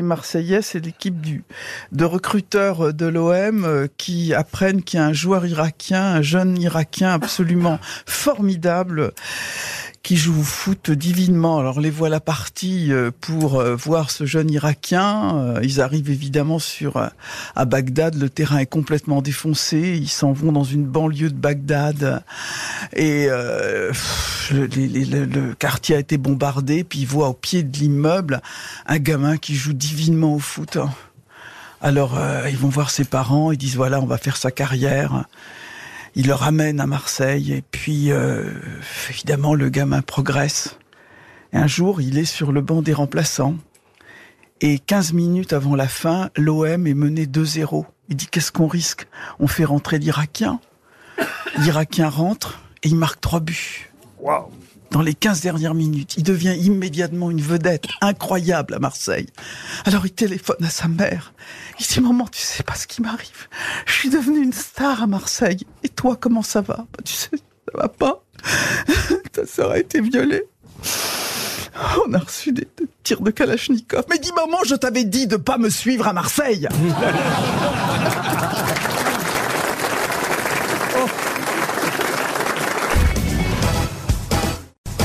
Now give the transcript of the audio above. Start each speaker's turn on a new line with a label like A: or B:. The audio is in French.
A: marseillais, c'est l'équipe de recruteurs de l'OM euh, qui apprennent qu'il y a un joueur irakien, un jeune irakien absolument formidable qui joue au foot divinement. Alors les voilà partis euh, pour euh, voir ce jeune Irakien. Euh, Ils arrivent évidemment sur à Bagdad. Le terrain est complètement défoncé. Ils s'en vont dans une banlieue de Bagdad et euh, le, les- les- le- le quartier a été bombardé. Puis ils voient au pied de l'immeuble un gamin qui joue divinement au foot. Alors euh, ils vont voir ses parents. Ils disent voilà, on va faire sa carrière. Il le ramène à Marseille et puis euh, évidemment le gamin progresse. Un jour, il est sur le banc des remplaçants et 15 minutes avant la fin, l'OM est mené 2-0. Il dit qu'est-ce qu'on risque? On fait rentrer l'Irakien. L'Irakien rentre et il marque trois buts. Dans les 15 dernières minutes, il devient immédiatement une vedette incroyable à Marseille. Alors il téléphone à sa mère. Il dit Maman, tu sais pas ce qui m'arrive. Je suis devenue une star à Marseille. Et toi, comment ça va? Bah, Tu sais, ça va pas. Ta sœur a été violée. On a reçu des, des tirs de Kalachnikov. Mais dis maman, je t'avais dit de pas me suivre à Marseille.